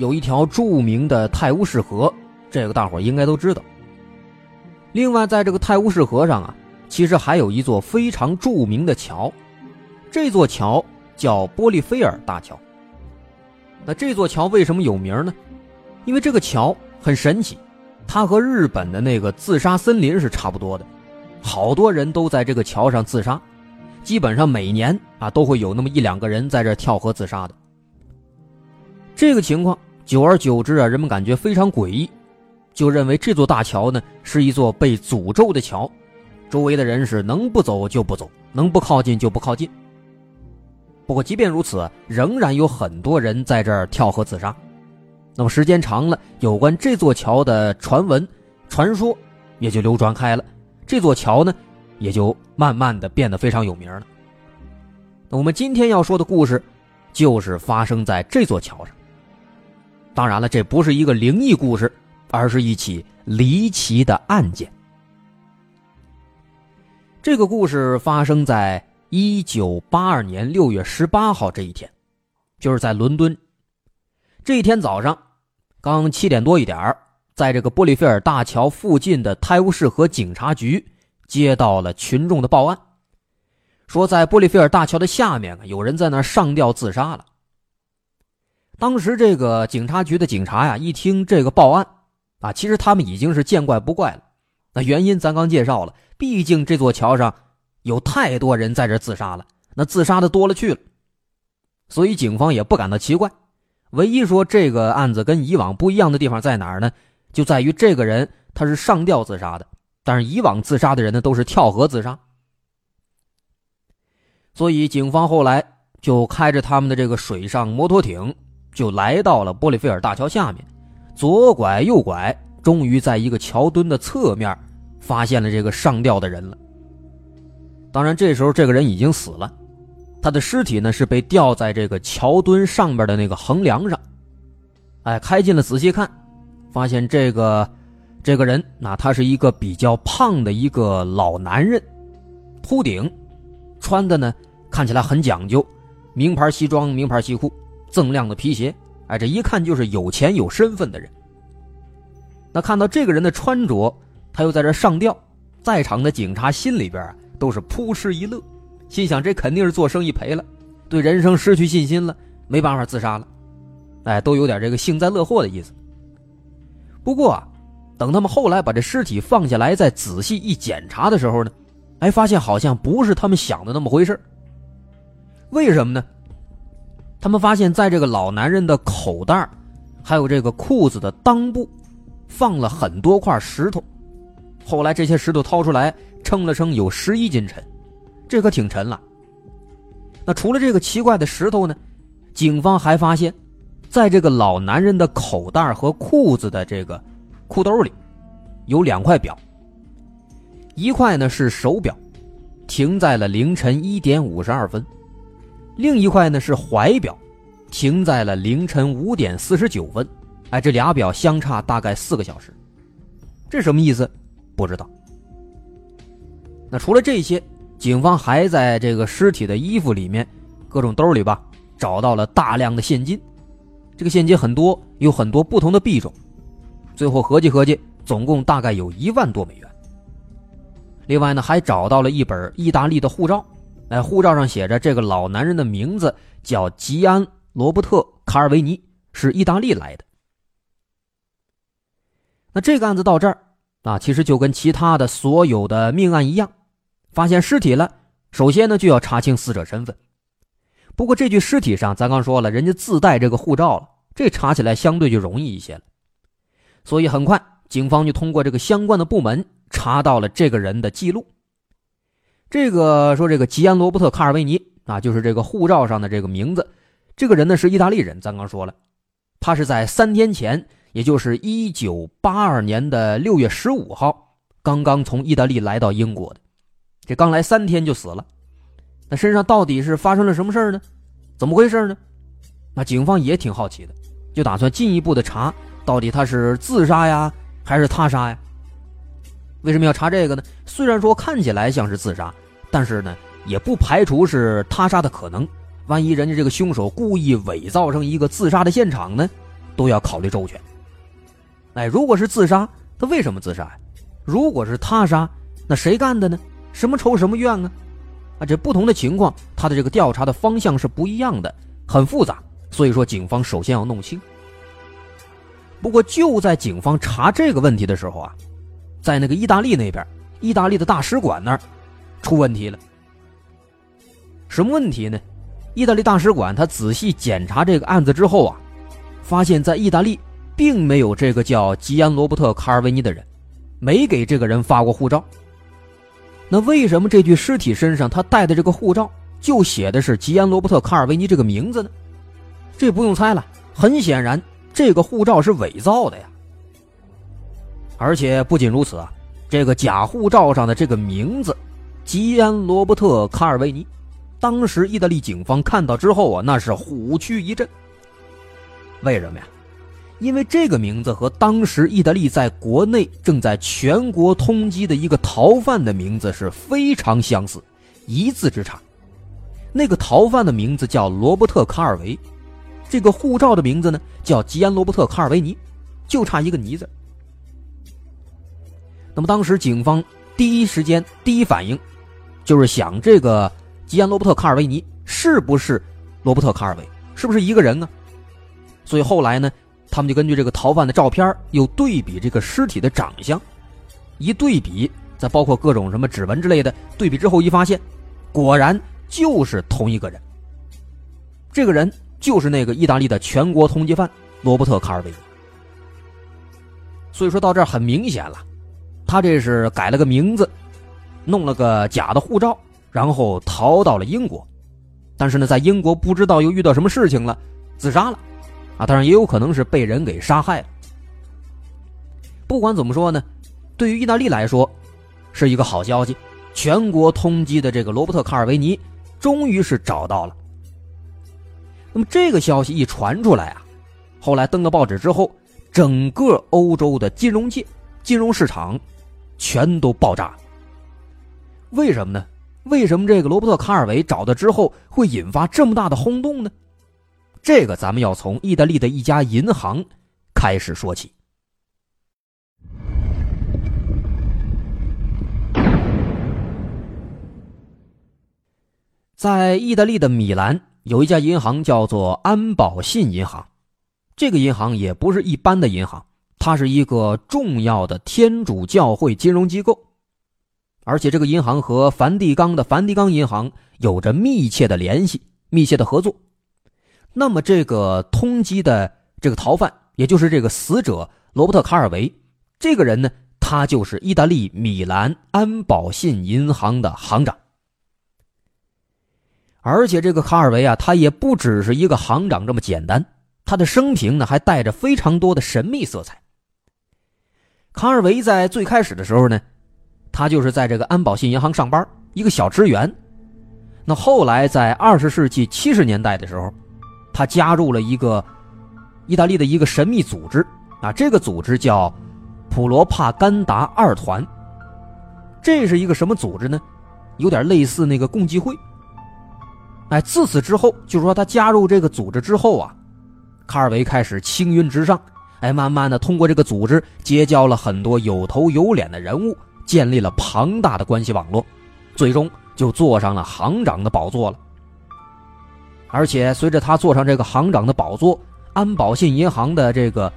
有一条著名的泰晤士河，这个大伙应该都知道。另外，在这个泰晤士河上啊，其实还有一座非常著名的桥，这座桥叫波利菲尔大桥。那这座桥为什么有名呢？因为这个桥很神奇，它和日本的那个自杀森林是差不多的，好多人都在这个桥上自杀，基本上每年啊都会有那么一两个人在这跳河自杀的。这个情况久而久之啊，人们感觉非常诡异，就认为这座大桥呢是一座被诅咒的桥，周围的人是能不走就不走，能不靠近就不靠近。不过即便如此，仍然有很多人在这儿跳河自杀。那么时间长了，有关这座桥的传闻、传说也就流传开了，这座桥呢也就慢慢的变得非常有名了。那我们今天要说的故事，就是发生在这座桥上。当然了，这不是一个灵异故事，而是一起离奇的案件。这个故事发生在一九八二年六月十八号这一天，就是在伦敦。这一天早上，刚七点多一点在这个波利菲尔大桥附近的泰晤士河警察局接到了群众的报案，说在波利菲尔大桥的下面有人在那上吊自杀了。当时这个警察局的警察呀，一听这个报案，啊，其实他们已经是见怪不怪了。那原因咱刚介绍了，毕竟这座桥上有太多人在这自杀了，那自杀的多了去了，所以警方也不感到奇怪。唯一说这个案子跟以往不一样的地方在哪儿呢？就在于这个人他是上吊自杀的，但是以往自杀的人呢都是跳河自杀。所以警方后来就开着他们的这个水上摩托艇。就来到了波利菲尔大桥下面，左拐右拐，终于在一个桥墩的侧面发现了这个上吊的人了。当然，这时候这个人已经死了，他的尸体呢是被吊在这个桥墩上边的那个横梁上。哎，开近了仔细看，发现这个这个人，那他是一个比较胖的一个老男人，秃顶，穿的呢看起来很讲究，名牌西装、名牌西裤。锃亮的皮鞋，哎，这一看就是有钱有身份的人。那看到这个人的穿着，他又在这上吊，在场的警察心里边啊都是扑哧一乐，心想这肯定是做生意赔了，对人生失去信心了，没办法自杀了，哎，都有点这个幸灾乐祸的意思。不过啊，等他们后来把这尸体放下来，再仔细一检查的时候呢，哎，发现好像不是他们想的那么回事为什么呢？他们发现，在这个老男人的口袋还有这个裤子的裆部，放了很多块石头。后来这些石头掏出来称了称，有十一斤沉，这可挺沉了。那除了这个奇怪的石头呢？警方还发现，在这个老男人的口袋和裤子的这个裤兜里，有两块表。一块呢是手表，停在了凌晨一点五十二分。另一块呢是怀表，停在了凌晨五点四十九分，哎，这俩表相差大概四个小时，这什么意思？不知道。那除了这些，警方还在这个尸体的衣服里面、各种兜里吧，找到了大量的现金，这个现金很多，有很多不同的币种，最后合计合计，总共大概有一万多美元。另外呢，还找到了一本意大利的护照。哎，护照上写着这个老男人的名字叫吉安·罗伯特·卡尔维尼，是意大利来的。那这个案子到这儿啊，其实就跟其他的所有的命案一样，发现尸体了，首先呢就要查清死者身份。不过这具尸体上，咱刚说了，人家自带这个护照了，这查起来相对就容易一些了。所以很快，警方就通过这个相关的部门查到了这个人的记录。这个说这个吉安·罗伯特·卡尔维尼啊，就是这个护照上的这个名字。这个人呢是意大利人，咱刚说了，他是在三天前也就是一九八二年的六月十五号，刚刚从意大利来到英国的。这刚来三天就死了，那身上到底是发生了什么事呢？怎么回事呢？那警方也挺好奇的，就打算进一步的查，到底他是自杀呀，还是他杀呀？为什么要查这个呢？虽然说看起来像是自杀，但是呢，也不排除是他杀的可能。万一人家这个凶手故意伪造成一个自杀的现场呢，都要考虑周全。哎，如果是自杀，他为什么自杀呀？如果是他杀，那谁干的呢？什么仇什么怨啊？啊，这不同的情况，他的这个调查的方向是不一样的，很复杂。所以说，警方首先要弄清。不过，就在警方查这个问题的时候啊，在那个意大利那边，意大利的大使馆那儿出问题了。什么问题呢？意大利大使馆他仔细检查这个案子之后啊，发现，在意大利并没有这个叫吉安·罗伯特·卡尔维尼的人，没给这个人发过护照。那为什么这具尸体身上他带的这个护照就写的是吉安·罗伯特·卡尔维尼这个名字呢？这不用猜了，很显然，这个护照是伪造的呀。而且不仅如此啊，这个假护照上的这个名字“吉安·罗伯特·卡尔维尼”，当时意大利警方看到之后啊，那是虎躯一震。为什么呀？因为这个名字和当时意大利在国内正在全国通缉的一个逃犯的名字是非常相似，一字之差。那个逃犯的名字叫罗伯特·卡尔维，这个护照的名字呢叫吉安·罗伯特·卡尔维尼，就差一个“尼”字。那么当时警方第一时间、第一反应，就是想这个吉安·罗伯特·卡尔维尼是不是罗伯特·卡尔维，是不是一个人呢？所以后来呢？他们就根据这个逃犯的照片，又对比这个尸体的长相，一对比，再包括各种什么指纹之类的对比之后，一发现，果然就是同一个人。这个人就是那个意大利的全国通缉犯罗伯特·卡尔维尼。所以说到这儿很明显了，他这是改了个名字，弄了个假的护照，然后逃到了英国，但是呢，在英国不知道又遇到什么事情了，自杀了。啊，当然也有可能是被人给杀害了。不管怎么说呢，对于意大利来说，是一个好消息，全国通缉的这个罗伯特·卡尔维尼终于是找到了。那么这个消息一传出来啊，后来登了报纸之后，整个欧洲的金融界、金融市场全都爆炸。为什么呢？为什么这个罗伯特·卡尔维找到之后会引发这么大的轰动呢？这个咱们要从意大利的一家银行开始说起。在意大利的米兰有一家银行叫做安保信银行，这个银行也不是一般的银行，它是一个重要的天主教会金融机构，而且这个银行和梵蒂冈的梵蒂冈银行有着密切的联系、密切的合作。那么，这个通缉的这个逃犯，也就是这个死者罗伯特·卡尔维，这个人呢，他就是意大利米兰安保信银行的行长。而且，这个卡尔维啊，他也不只是一个行长这么简单，他的生平呢，还带着非常多的神秘色彩。卡尔维在最开始的时候呢，他就是在这个安保信银行上班，一个小职员。那后来，在二十世纪七十年代的时候，他加入了一个意大利的一个神秘组织啊，这个组织叫普罗帕甘达二团。这是一个什么组织呢？有点类似那个共济会。哎，自此之后，就是说他加入这个组织之后啊，卡尔维开始青云直上，哎，慢慢的通过这个组织结交了很多有头有脸的人物，建立了庞大的关系网络，最终就坐上了行长的宝座了。而且随着他坐上这个行长的宝座，安保信银行的这个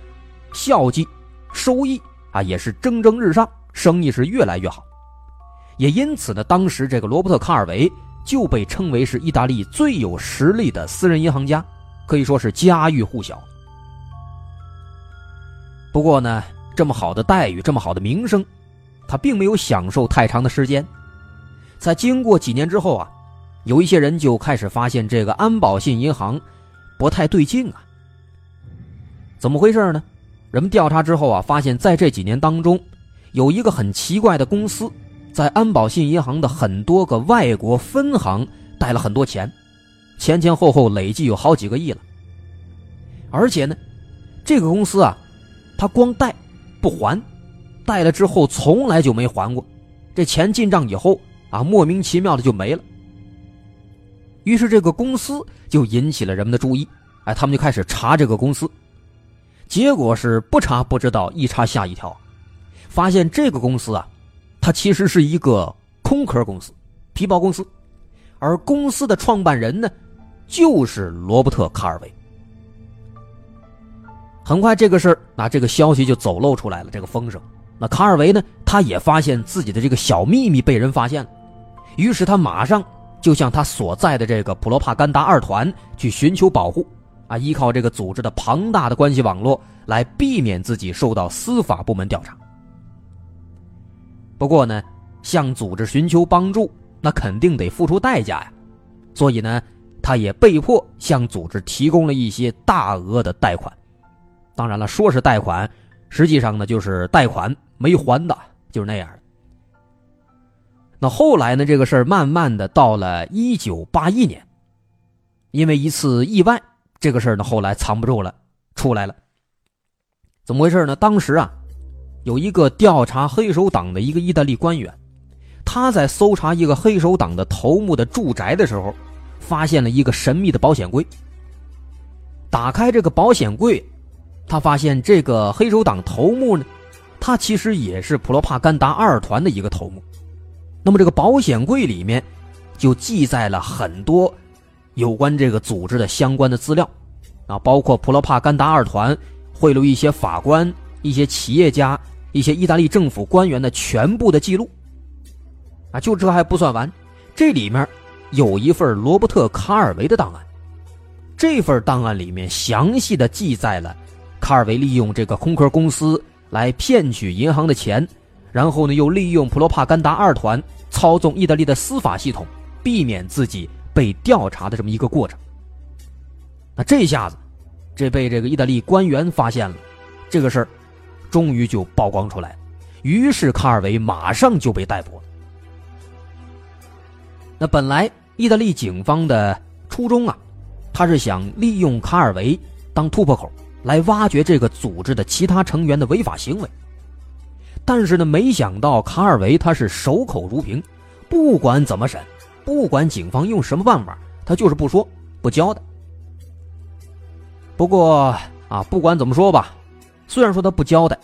效绩、收益啊，也是蒸蒸日上，生意是越来越好。也因此呢，当时这个罗伯特·卡尔维就被称为是意大利最有实力的私人银行家，可以说是家喻户晓。不过呢，这么好的待遇，这么好的名声，他并没有享受太长的时间。在经过几年之后啊。有一些人就开始发现这个安保信银行不太对劲啊。怎么回事呢？人们调查之后啊，发现在这几年当中，有一个很奇怪的公司，在安保信银行的很多个外国分行贷了很多钱，前前后后累计有好几个亿了。而且呢，这个公司啊，他光贷不还，贷了之后从来就没还过，这钱进账以后啊，莫名其妙的就没了。于是这个公司就引起了人们的注意，哎，他们就开始查这个公司。结果是不查不知道，一查吓一跳，发现这个公司啊，它其实是一个空壳公司、皮包公司，而公司的创办人呢，就是罗伯特·卡尔维。很快，这个事儿，那这个消息就走漏出来了，这个风声。那卡尔维呢，他也发现自己的这个小秘密被人发现了，于是他马上就向他所在的这个普罗帕甘达二团去寻求保护。啊，依靠这个组织的庞大的关系网络来避免自己受到司法部门调查。不过呢，向组织寻求帮助，那肯定得付出代价呀，所以呢，他也被迫向组织提供了一些大额的贷款。当然了，说是贷款，实际上呢就是贷款没还的，就是那样的。那后来呢，这个事儿慢慢的到了一九八一年，因为一次意外。这个事儿呢，后来藏不住了，出来了。怎么回事呢？当时啊，有一个调查黑手党的一个意大利官员，他在搜查一个黑手党的头目的住宅的时候，发现了一个神秘的保险柜。打开这个保险柜，他发现这个黑手党头目呢，他其实也是普罗帕甘达二团的一个头目。那么这个保险柜里面，就记载了很多。有关这个组织的相关的资料，啊，包括普罗帕甘达二团贿赂一些法官、一些企业家、一些意大利政府官员的全部的记录，啊，就这还不算完，这里面有一份罗伯特·卡尔维的档案，这份档案里面详细的记载了卡尔维利用这个空壳公司来骗取银行的钱，然后呢又利用普罗帕甘达二团操纵意大利的司法系统，避免自己。被调查的这么一个过程，那这下子，这被这个意大利官员发现了，这个事儿，终于就曝光出来，于是卡尔维马上就被逮捕了。那本来意大利警方的初衷啊，他是想利用卡尔维当突破口，来挖掘这个组织的其他成员的违法行为，但是呢，没想到卡尔维他是守口如瓶，不管怎么审。不管警方用什么办法，他就是不说不交代。不过啊，不管怎么说吧，虽然说他不交代，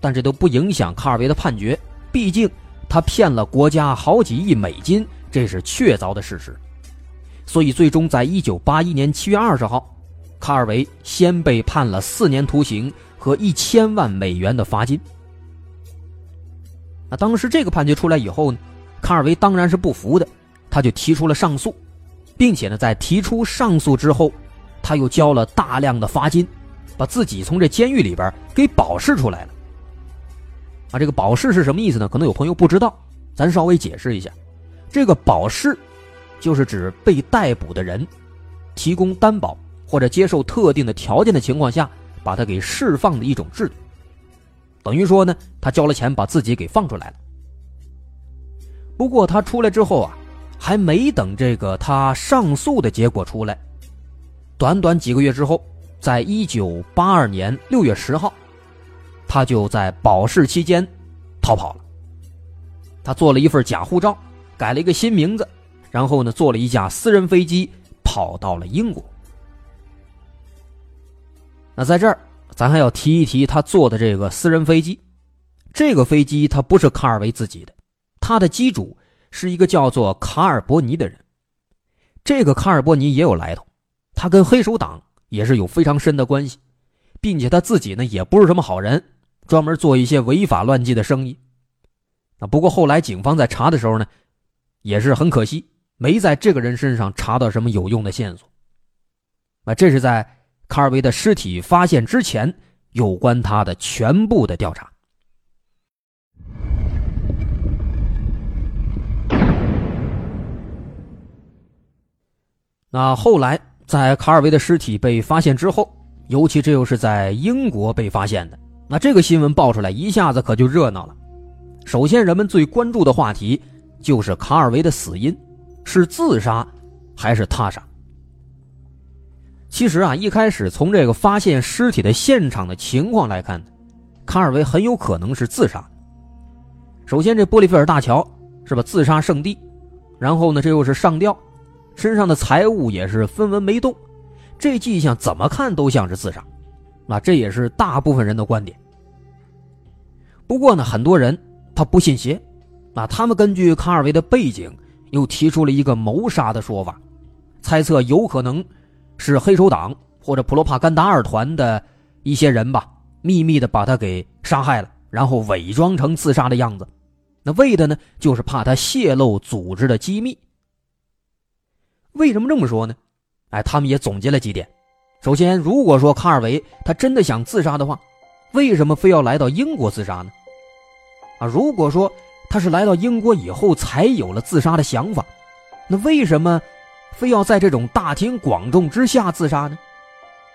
但这都不影响卡尔维的判决。毕竟他骗了国家好几亿美金，这是确凿的事实。所以最终在一九八一年七月二十号，卡尔维先被判了四年徒刑和一千万美元的罚金。那当时这个判决出来以后呢，卡尔维当然是不服的。他就提出了上诉，并且呢，在提出上诉之后，他又交了大量的罚金，把自己从这监狱里边给保释出来了。啊，这个保释是什么意思呢？可能有朋友不知道，咱稍微解释一下。这个保释，就是指被逮捕的人提供担保或者接受特定的条件的情况下，把他给释放的一种制度。等于说呢，他交了钱把自己给放出来了。不过他出来之后啊。还没等这个他上诉的结果出来，短短几个月之后，在一九八二年六月十号，他就在保释期间逃跑了。他做了一份假护照，改了一个新名字，然后呢，坐了一架私人飞机跑到了英国。那在这儿，咱还要提一提他坐的这个私人飞机，这个飞机他不是卡尔维自己的，他的机主。是一个叫做卡尔伯尼的人，这个卡尔伯尼也有来头，他跟黑手党也是有非常深的关系，并且他自己呢也不是什么好人，专门做一些违法乱纪的生意。啊，不过后来警方在查的时候呢，也是很可惜，没在这个人身上查到什么有用的线索。啊，这是在卡尔维的尸体发现之前，有关他的全部的调查。那后来，在卡尔维的尸体被发现之后，尤其这又是在英国被发现的，那这个新闻爆出来，一下子可就热闹了。首先，人们最关注的话题就是卡尔维的死因，是自杀还是他杀？其实啊，一开始从这个发现尸体的现场的情况来看，卡尔维很有可能是自杀。首先，这波利菲尔大桥是吧？自杀圣地，然后呢，这又是上吊，身上的财物也是分文没动，这迹象怎么看都像是自杀。啊这也是大部分人的观点。不过呢，很多人他不信邪，啊，他们根据卡尔维的背景，又提出了一个谋杀的说法，猜测有可能是黑手党或者普罗帕甘达尔团的一些人吧，秘密的把他给杀害了，然后伪装成自杀的样子，那为的呢，就是怕他泄露组织的机密。为什么这么说呢？哎，他们也总结了几点。首先，如果说卡尔维他真的想自杀的话，为什么非要来到英国自杀呢？啊，如果说他是来到英国以后才有了自杀的想法，那为什么非要在这种大庭广众之下自杀呢？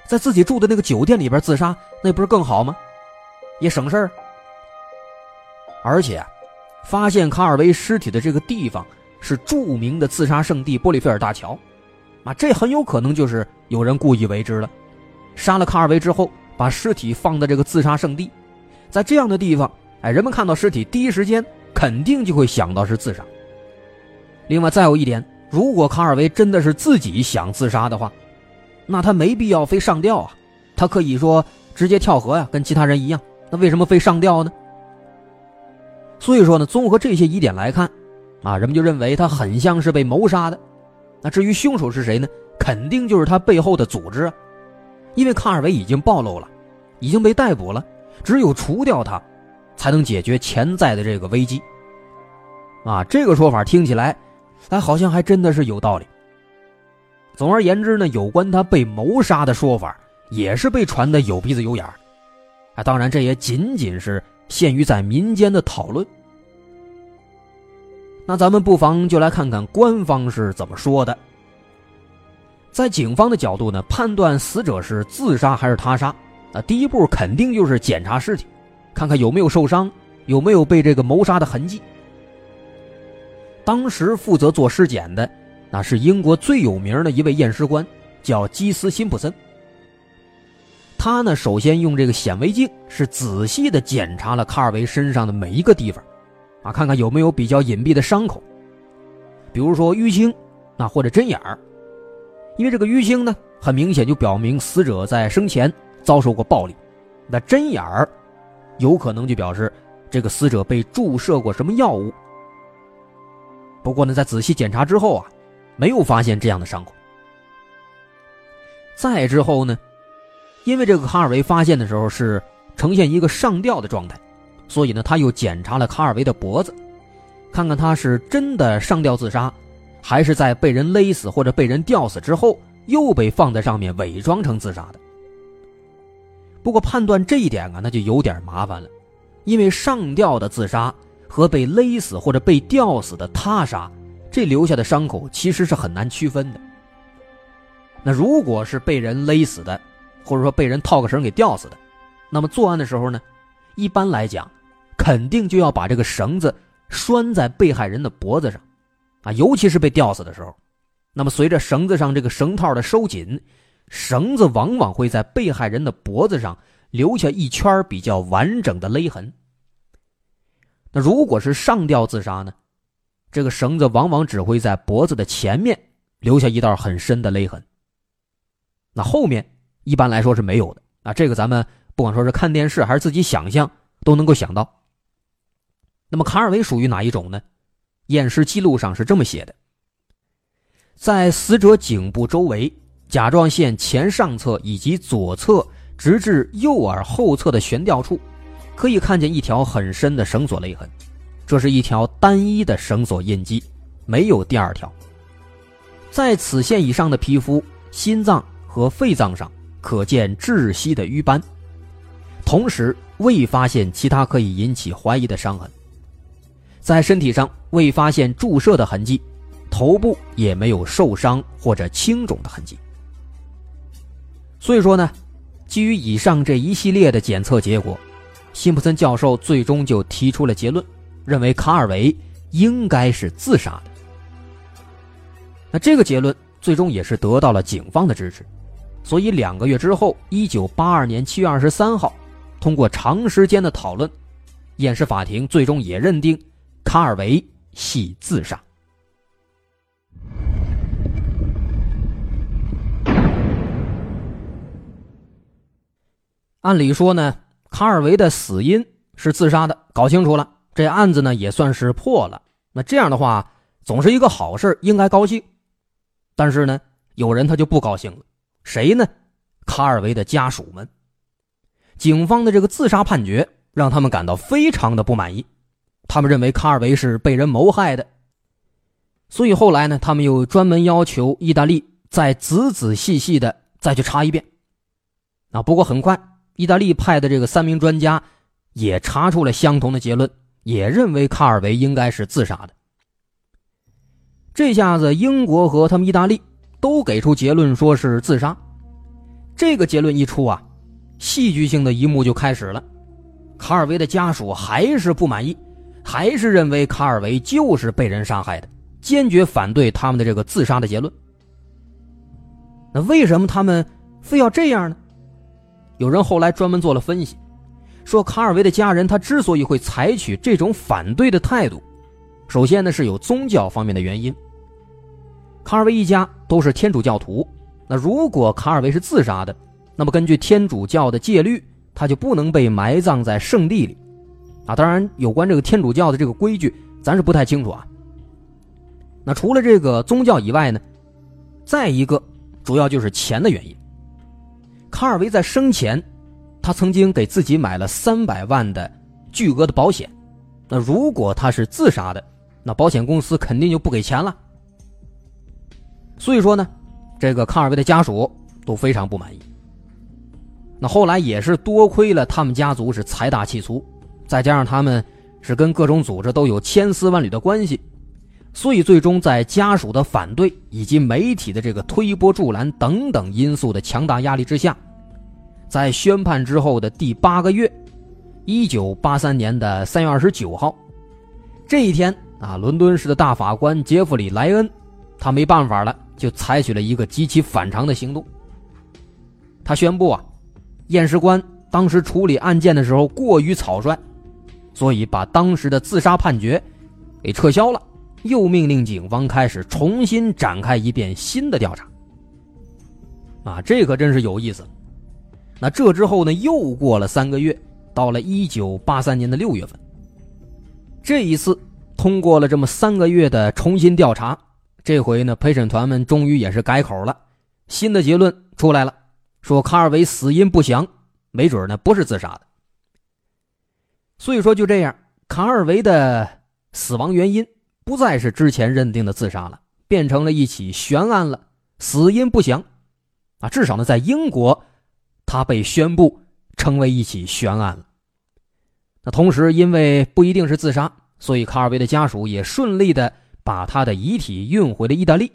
在自己住的那个酒店里边自杀，那不是更好吗？也省事儿。而且，发现卡尔维尸体的这个地方是著名的自杀圣地波利菲尔大桥。啊，这很有可能就是有人故意为之了，杀了卡尔维之后，把尸体放在这个自杀圣地，在这样的地方，哎，人们看到尸体第一时间肯定就会想到是自杀。另外，再有一点，如果卡尔维真的是自己想自杀的话，那他没必要非上吊啊，他可以说直接跳河呀，跟其他人一样。那为什么非上吊呢？所以说呢，综合这些疑点来看，啊，人们就认为他很像是被谋杀的。那至于凶手是谁呢？肯定就是他背后的组织啊，因为卡尔维已经暴露了，已经被逮捕了，只有除掉他，才能解决潜在的这个危机。啊，这个说法听起来，哎，好像还真的是有道理。总而言之呢，有关他被谋杀的说法，也是被传的有鼻子有眼儿。啊，当然这也仅仅是限于在民间的讨论。那咱们不妨就来看看官方是怎么说的。在警方的角度呢，判断死者是自杀还是他杀，那第一步肯定就是检查尸体，看看有没有受伤，有没有被这个谋杀的痕迹。当时负责做尸检的，那是英国最有名的一位验尸官，叫基斯辛普森。他呢，首先用这个显微镜是仔细的检查了卡尔维身上的每一个地方。啊，看看有没有比较隐蔽的伤口，比如说淤青，那或者针眼儿，因为这个淤青呢，很明显就表明死者在生前遭受过暴力，那针眼儿，有可能就表示这个死者被注射过什么药物。不过呢，在仔细检查之后啊，没有发现这样的伤口。再之后呢，因为这个卡尔维发现的时候是呈现一个上吊的状态。所以呢，他又检查了卡尔维的脖子，看看他是真的上吊自杀，还是在被人勒死或者被人吊死之后又被放在上面伪装成自杀的。不过判断这一点啊，那就有点麻烦了，因为上吊的自杀和被勒死或者被吊死的他杀，这留下的伤口其实是很难区分的。那如果是被人勒死的，或者说被人套个绳给吊死的，那么作案的时候呢，一般来讲。肯定就要把这个绳子拴在被害人的脖子上，啊，尤其是被吊死的时候，那么随着绳子上这个绳套的收紧，绳子往往会在被害人的脖子上留下一圈比较完整的勒痕。那如果是上吊自杀呢，这个绳子往往只会在脖子的前面留下一道很深的勒痕，那后面一般来说是没有的啊。这个咱们不管说是看电视还是自己想象，都能够想到。那么卡尔维属于哪一种呢？验尸记录上是这么写的：在死者颈部周围、甲状腺前上侧以及左侧直至右耳后侧的悬吊处，可以看见一条很深的绳索勒痕。这是一条单一的绳索印记，没有第二条。在此线以上的皮肤、心脏和肺脏上可见窒息的瘀斑，同时未发现其他可以引起怀疑的伤痕。在身体上未发现注射的痕迹，头部也没有受伤或者青肿的痕迹。所以说呢，基于以上这一系列的检测结果，辛普森教授最终就提出了结论，认为卡尔维应该是自杀的。那这个结论最终也是得到了警方的支持，所以两个月之后，一九八二年七月二十三号，通过长时间的讨论，验尸法庭最终也认定卡尔维系自杀。按理说呢，卡尔维的死因是自杀的，搞清楚了，这案子呢也算是破了。那这样的话，总是一个好事，应该高兴。但是呢，有人他就不高兴了，谁呢？卡尔维的家属们。警方的这个自杀判决让他们感到非常的不满意，他们认为卡尔维是被人谋害的。所以后来呢，他们又专门要求意大利再仔仔细细的再去查一遍。啊，不过很快。意大利派的这个三名专家也查出了相同的结论，也认为卡尔维应该是自杀的。这下子，英国和他们意大利都给出结论，说是自杀。这个结论一出啊，戏剧性的一幕就开始了。卡尔维的家属还是不满意，还是认为卡尔维就是被人杀害的，坚决反对他们的这个自杀的结论。那为什么他们非要这样呢？有人后来专门做了分析，说卡尔维的家人他之所以会采取这种反对的态度，首先呢是有宗教方面的原因。卡尔维一家都是天主教徒，那如果卡尔维是自杀的，那么根据天主教的戒律，他就不能被埋葬在圣地里。啊，当然有关这个天主教的这个规矩，咱是不太清楚啊。那除了这个宗教以外呢，再一个主要就是钱的原因。卡尔维在生前，他曾经给自己买了三百万的巨额的保险。那如果他是自杀的，那保险公司肯定就不给钱了。所以说呢，这个卡尔维的家属都非常不满意。那后来也是多亏了他们家族是财大气粗，再加上他们是跟各种组织都有千丝万缕的关系，所以最终在家属的反对以及媒体的这个推波助澜等等因素的强大压力之下。在宣判之后的第八个月，一九八三年的三月二十九号，这一天啊，伦敦市的大法官杰弗里·莱恩，他没办法了，就采取了一个极其反常的行动。他宣布啊，验尸官当时处理案件的时候过于草率，所以把当时的自杀判决给撤销了，又命令警方开始重新展开一遍新的调查。啊，这可真是有意思。那这之后呢？又过了三个月，到了一九八三年的六月份。这一次通过了这么三个月的重新调查，这回呢，陪审团们终于也是改口了，新的结论出来了，说卡尔维死因不详，没准呢不是自杀的。所以说就这样，卡尔维的死亡原因不再是之前认定的自杀了，变成了一起悬案了，死因不详。啊，至少呢，在英国。他被宣布成为一起悬案了。那同时，因为不一定是自杀，所以卡尔维的家属也顺利的把他的遗体运回了意大利。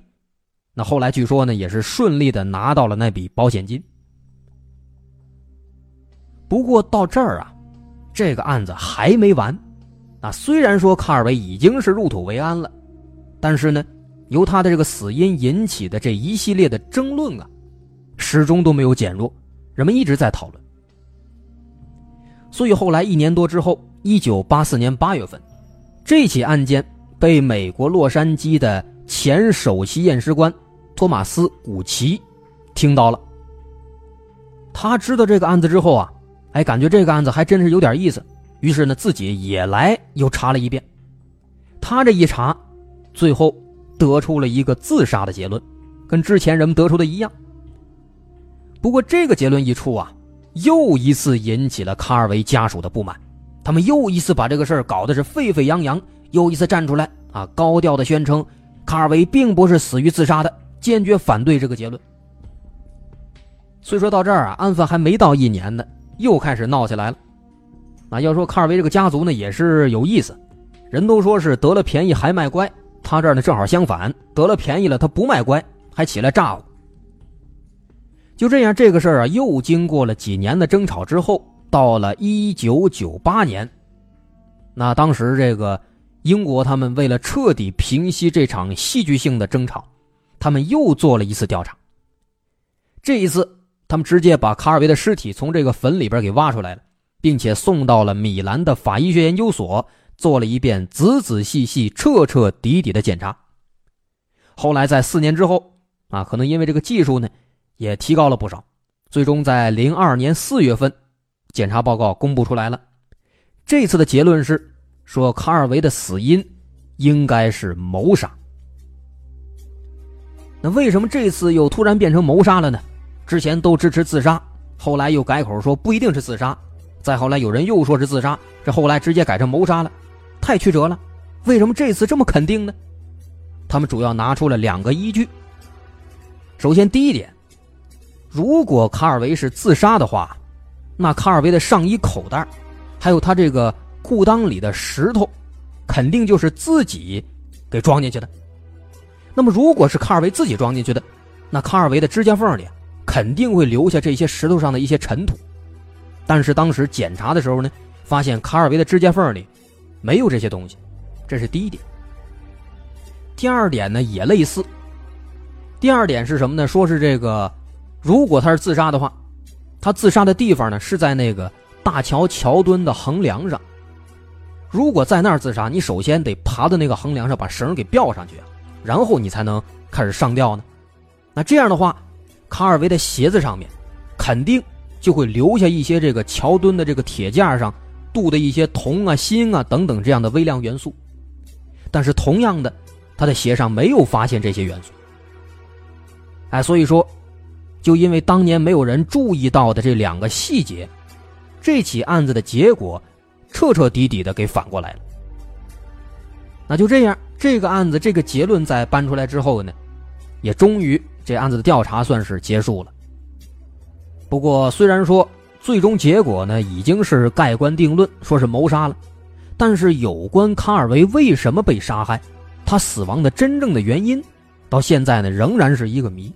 那后来据说呢，也是顺利的拿到了那笔保险金。不过到这儿啊，这个案子还没完。那虽然说卡尔维已经是入土为安了，但是呢，由他的这个死因引起的这一系列的争论啊，始终都没有减弱。人们一直在讨论，所以后来一年多之后，一九八四年八月份，这起案件被美国洛杉矶的前首席验尸官托马斯·古奇听到了。他知道这个案子之后啊，哎，感觉这个案子还真是有点意思，于是呢，自己也来又查了一遍。他这一查，最后得出了一个自杀的结论，跟之前人们得出的一样。不过这个结论一出啊，又一次引起了卡尔维家属的不满，他们又一次把这个事儿搞得是沸沸扬扬，又一次站出来啊，高调的宣称卡尔维并不是死于自杀的，坚决反对这个结论。所以说到这儿啊，案发还没到一年呢，又开始闹起来了。啊，要说卡尔维这个家族呢，也是有意思，人都说是得了便宜还卖乖，他这儿呢正好相反，得了便宜了他不卖乖，还起来炸我。就这样，这个事儿啊，又经过了几年的争吵之后，到了一九九八年，那当时这个英国他们为了彻底平息这场戏剧性的争吵，他们又做了一次调查。这一次，他们直接把卡尔维的尸体从这个坟里边给挖出来了，并且送到了米兰的法医学研究所，做了一遍仔仔细细、彻彻底底的检查。后来在四年之后，啊，可能因为这个技术呢，也提高了不少。最终在零二年四月份，检查报告公布出来了。这次的结论是说，卡尔维的死因应该是谋杀。那为什么这次又突然变成谋杀了呢？之前都支持自杀，后来又改口说不一定是自杀，再后来有人又说是自杀，这后来直接改成谋杀了，太曲折了。为什么这次这么肯定呢？他们主要拿出了两个依据。首先，第一点。如果卡尔维是自杀的话，那卡尔维的上衣口袋，还有他这个裤裆里的石头，肯定就是自己给装进去的。那么，如果是卡尔维自己装进去的，那卡尔维的指甲缝里肯定会留下这些石头上的一些尘土。但是当时检查的时候呢，发现卡尔维的指甲缝里没有这些东西，这是第一点。第二点呢也类似。第二点是什么呢？说是这个。如果他是自杀的话，他自杀的地方呢是在那个大桥桥墩的横梁上。如果在那儿自杀，你首先得爬到那个横梁上，把绳给吊上去，然后你才能开始上吊呢。那这样的话，卡尔维的鞋子上面肯定就会留下一些这个桥墩的这个铁架上镀的一些铜啊、锌啊等等这样的微量元素。但是同样的，他的鞋上没有发现这些元素。哎，所以说。就因为当年没有人注意到的这两个细节，这起案子的结果彻彻底底的给反过来了。那就这样，这个案子这个结论在搬出来之后呢，也终于这案子的调查算是结束了。不过虽然说最终结果呢已经是盖棺定论，说是谋杀了，但是有关卡尔维为什么被杀害，他死亡的真正的原因，到现在呢仍然是一个谜。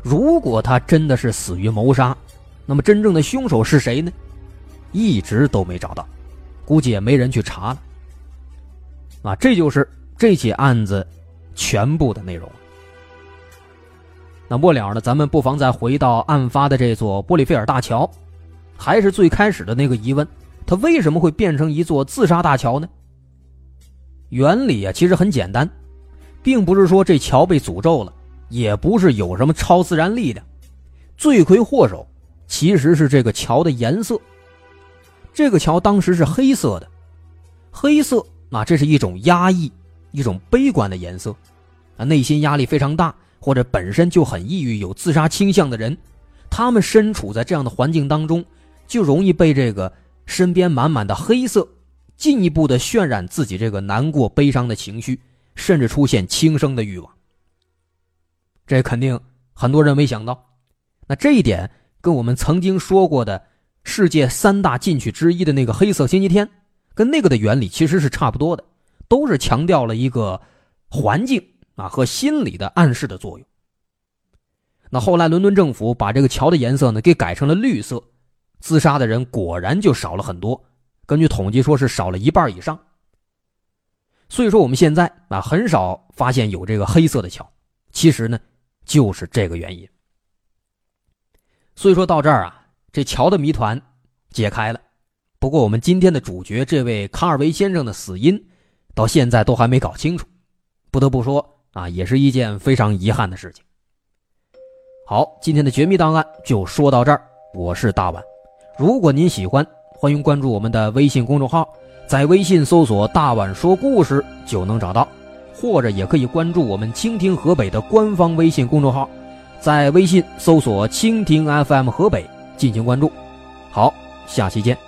如果他真的是死于谋杀，那么真正的凶手是谁呢？一直都没找到，估计也没人去查了。啊，这就是这起案子全部的内容。那末了呢？咱们不妨再回到案发的这座玻利菲尔大桥，还是最开始的那个疑问：它为什么会变成一座自杀大桥呢？原理啊，其实很简单，并不是说这桥被诅咒了。也不是有什么超自然力量，罪魁祸首其实是这个桥的颜色。这个桥当时是黑色的，黑色啊，这是一种压抑、一种悲观的颜色啊。内心压力非常大，或者本身就很抑郁、有自杀倾向的人，他们身处在这样的环境当中，就容易被这个身边满满的黑色进一步的渲染自己这个难过、悲伤的情绪，甚至出现轻生的欲望。这肯定很多人没想到，那这一点跟我们曾经说过的世界三大禁曲之一的那个黑色星期天，跟那个的原理其实是差不多的，都是强调了一个环境啊和心理的暗示的作用。那后来伦敦政府把这个桥的颜色呢给改成了绿色，自杀的人果然就少了很多，根据统计说是少了一半以上。所以说我们现在啊很少发现有这个黑色的桥，其实呢。就是这个原因，所以说到这儿啊，这桥的谜团解开了。不过我们今天的主角这位卡尔维先生的死因，到现在都还没搞清楚。不得不说啊，也是一件非常遗憾的事情。好，今天的绝密档案就说到这儿。我是大碗，如果您喜欢，欢迎关注我们的微信公众号，在微信搜索“大碗说故事”就能找到。或者也可以关注我们蜻蜓河北的官方微信公众号，在微信搜索“蜻蜓 FM 河北”进行关注。好，下期见。